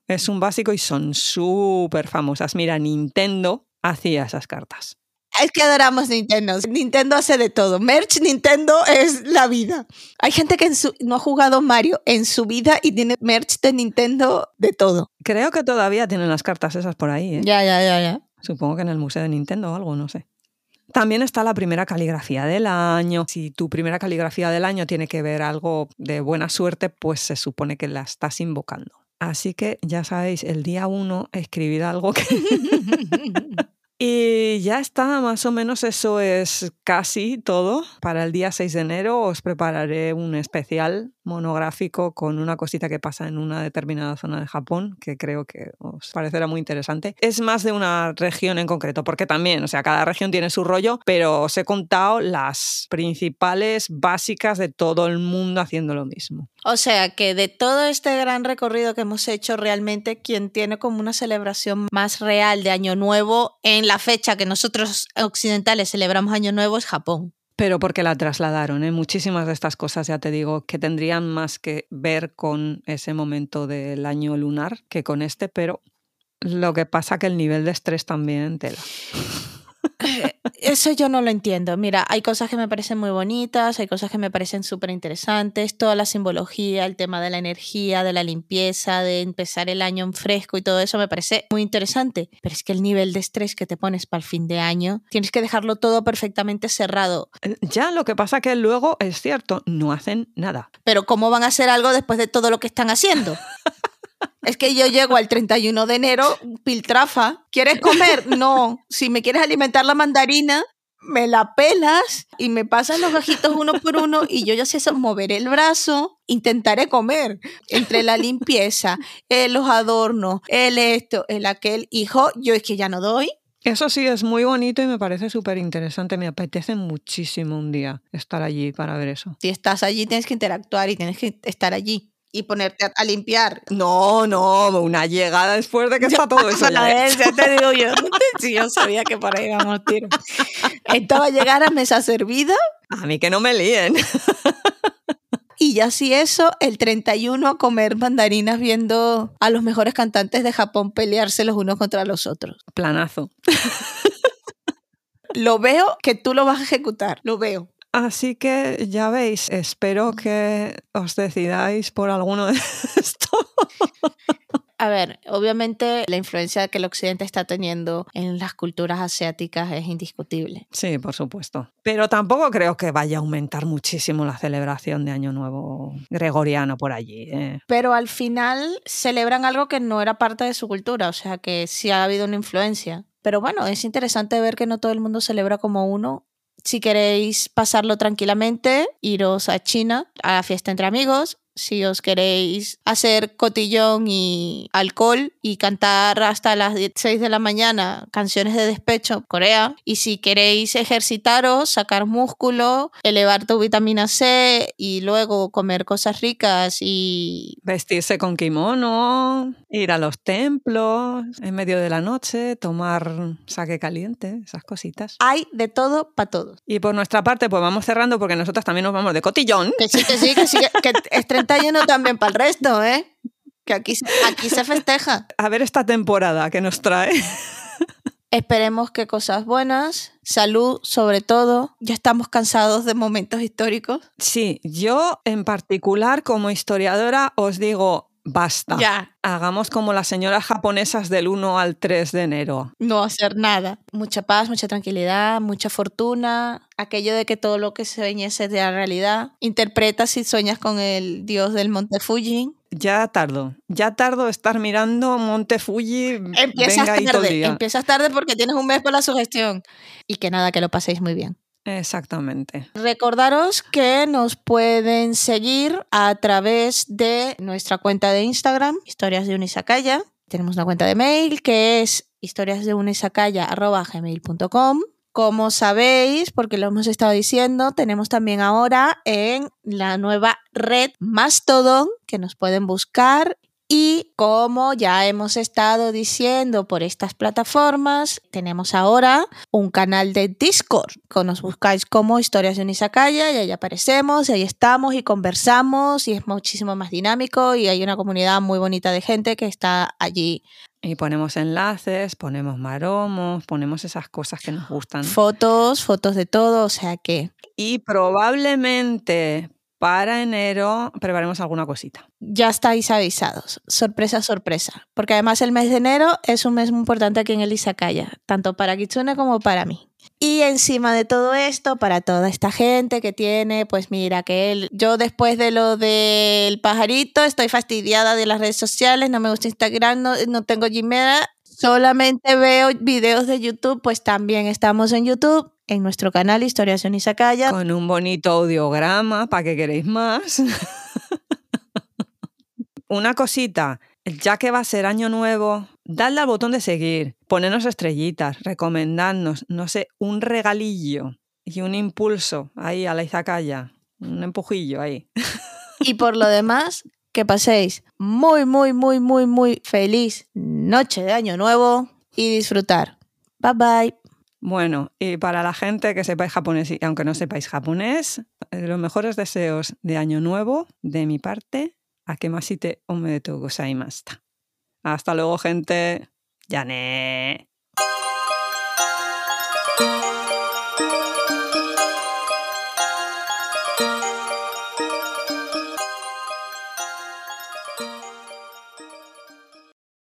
Es un básico y son súper famosas. Mira, Nintendo hacía esas cartas. Es que adoramos Nintendo. Nintendo hace de todo. Merch Nintendo es la vida. Hay gente que en su- no ha jugado Mario en su vida y tiene merch de Nintendo de todo. Creo que todavía tienen las cartas esas por ahí. ¿eh? Ya, ya, ya, ya. Supongo que en el Museo de Nintendo o algo, no sé. También está la primera caligrafía del año. Si tu primera caligrafía del año tiene que ver algo de buena suerte, pues se supone que la estás invocando. Así que ya sabéis, el día uno escribir algo que... [laughs] Y ya está, más o menos eso es casi todo. Para el día 6 de enero os prepararé un especial monográfico con una cosita que pasa en una determinada zona de Japón, que creo que os parecerá muy interesante. Es más de una región en concreto, porque también, o sea, cada región tiene su rollo, pero os he contado las principales básicas de todo el mundo haciendo lo mismo. O sea que de todo este gran recorrido que hemos hecho, realmente quien tiene como una celebración más real de Año Nuevo en la fecha que nosotros occidentales celebramos Año Nuevo es Japón. Pero porque la trasladaron, ¿eh? muchísimas de estas cosas, ya te digo, que tendrían más que ver con ese momento del año lunar que con este, pero lo que pasa que el nivel de estrés también tela. Eso yo no lo entiendo. Mira, hay cosas que me parecen muy bonitas, hay cosas que me parecen súper interesantes, toda la simbología, el tema de la energía, de la limpieza, de empezar el año en fresco y todo eso me parece muy interesante. Pero es que el nivel de estrés que te pones para el fin de año, tienes que dejarlo todo perfectamente cerrado. Eh, Ya lo que pasa que luego es cierto, no hacen nada. Pero ¿cómo van a hacer algo después de todo lo que están haciendo? [laughs] Es que yo llego al 31 de enero, piltrafa. ¿Quieres comer? No. Si me quieres alimentar la mandarina, me la pelas y me pasas los gajitos uno por uno y yo ya sé eso, moveré el brazo, intentaré comer. Entre la limpieza, eh, los adornos, el esto, el aquel. Hijo, yo es que ya no doy. Eso sí es muy bonito y me parece súper interesante. Me apetece muchísimo un día estar allí para ver eso. Si estás allí, tienes que interactuar y tienes que estar allí y ponerte a, a limpiar. No, no, una llegada después de que está todo eso. ya, ¿eh? ya te digo yo. [laughs] [laughs] Si yo sabía que por ahí íbamos tiro. Esto va a llegar a mesa servida A mí que no me líen. [laughs] y ya si eso, el 31 a comer mandarinas viendo a los mejores cantantes de Japón pelearse los unos contra los otros. Planazo. Lo veo que tú lo vas a ejecutar, lo veo. Así que ya veis, espero que os decidáis por alguno de [laughs] estos. A ver, obviamente la influencia que el occidente está teniendo en las culturas asiáticas es indiscutible. Sí, por supuesto. Pero tampoco creo que vaya a aumentar muchísimo la celebración de Año Nuevo gregoriano por allí. ¿eh? Pero al final celebran algo que no era parte de su cultura, o sea que sí ha habido una influencia. Pero bueno, es interesante ver que no todo el mundo celebra como uno. Si queréis pasarlo tranquilamente, iros a China, a la fiesta entre amigos. Si os queréis hacer cotillón y alcohol y cantar hasta las 6 de la mañana canciones de despecho, Corea. Y si queréis ejercitaros, sacar músculo, elevar tu vitamina C y luego comer cosas ricas y Vestirse con kimono, ir a los templos en medio de la noche, tomar saque caliente, esas cositas. hay de todo para todos. Y por nuestra parte, pues vamos cerrando porque nosotras también nos vamos de cotillón. Que sí, que sí, que sí, que, que [laughs] es 31 también para el resto, ¿eh? Que aquí, aquí se festeja. A ver esta temporada que nos trae. Esperemos que cosas buenas, salud sobre todo. Ya estamos cansados de momentos históricos. Sí, yo en particular como historiadora os digo, basta. Ya, Hagamos como las señoras japonesas del 1 al 3 de enero. no hacer nada. Mucha paz, mucha tranquilidad, mucha fortuna. Aquello de que todo lo que sueñes es de la realidad. Interpreta si sueñas con el dios del Monte Fuji. Ya tardo, ya tardo estar mirando Monte Fuji. Empiezas venga ahí todo el tarde, día. empiezas tarde porque tienes un mes para la sugestión. Y que nada, que lo paséis muy bien. Exactamente. Recordaros que nos pueden seguir a través de nuestra cuenta de Instagram, Historias de Unisacaya. Tenemos una cuenta de mail que es historiasdeunisacaya.gmail.com. Como sabéis, porque lo hemos estado diciendo, tenemos también ahora en la nueva red Mastodon que nos pueden buscar y como ya hemos estado diciendo por estas plataformas, tenemos ahora un canal de Discord. Que nos buscáis como Historias de Unisacaya y ahí aparecemos, y ahí estamos y conversamos y es muchísimo más dinámico y hay una comunidad muy bonita de gente que está allí. Y ponemos enlaces, ponemos maromos, ponemos esas cosas que nos gustan. Fotos, fotos de todo, o sea que Y probablemente para enero preparemos alguna cosita. ya estáis avisados. Sorpresa, sorpresa. Porque además el mes de enero es un mes muy importante aquí en el Izakaya, tanto para Kitsune como para mí. Y encima de todo esto, para toda esta gente que tiene, pues mira, que él, yo después de lo del pajarito, estoy fastidiada de las redes sociales, no me gusta Instagram, no, tengo Gmail, solamente veo videos de YouTube, pues también estamos en YouTube, en nuestro canal Historias en Izakaya. Con un bonito audiograma, ¿para que queréis más? [laughs] Una cosita, ya que va a ser año nuevo, dadle al botón de seguir, ponernos estrellitas, recomendarnos, no sé, un regalillo y un impulso ahí a la izakaya, un empujillo ahí. Y por lo demás, que paséis muy, muy, muy, muy, muy feliz noche de Año Nuevo y disfrutar. Bye bye. Bueno, y para la gente que sepáis japonés y aunque no sepáis japonés, eh, los mejores deseos de año nuevo de mi parte, Akemashite omedetou gozaimashita. Hasta luego, gente. Ya ne.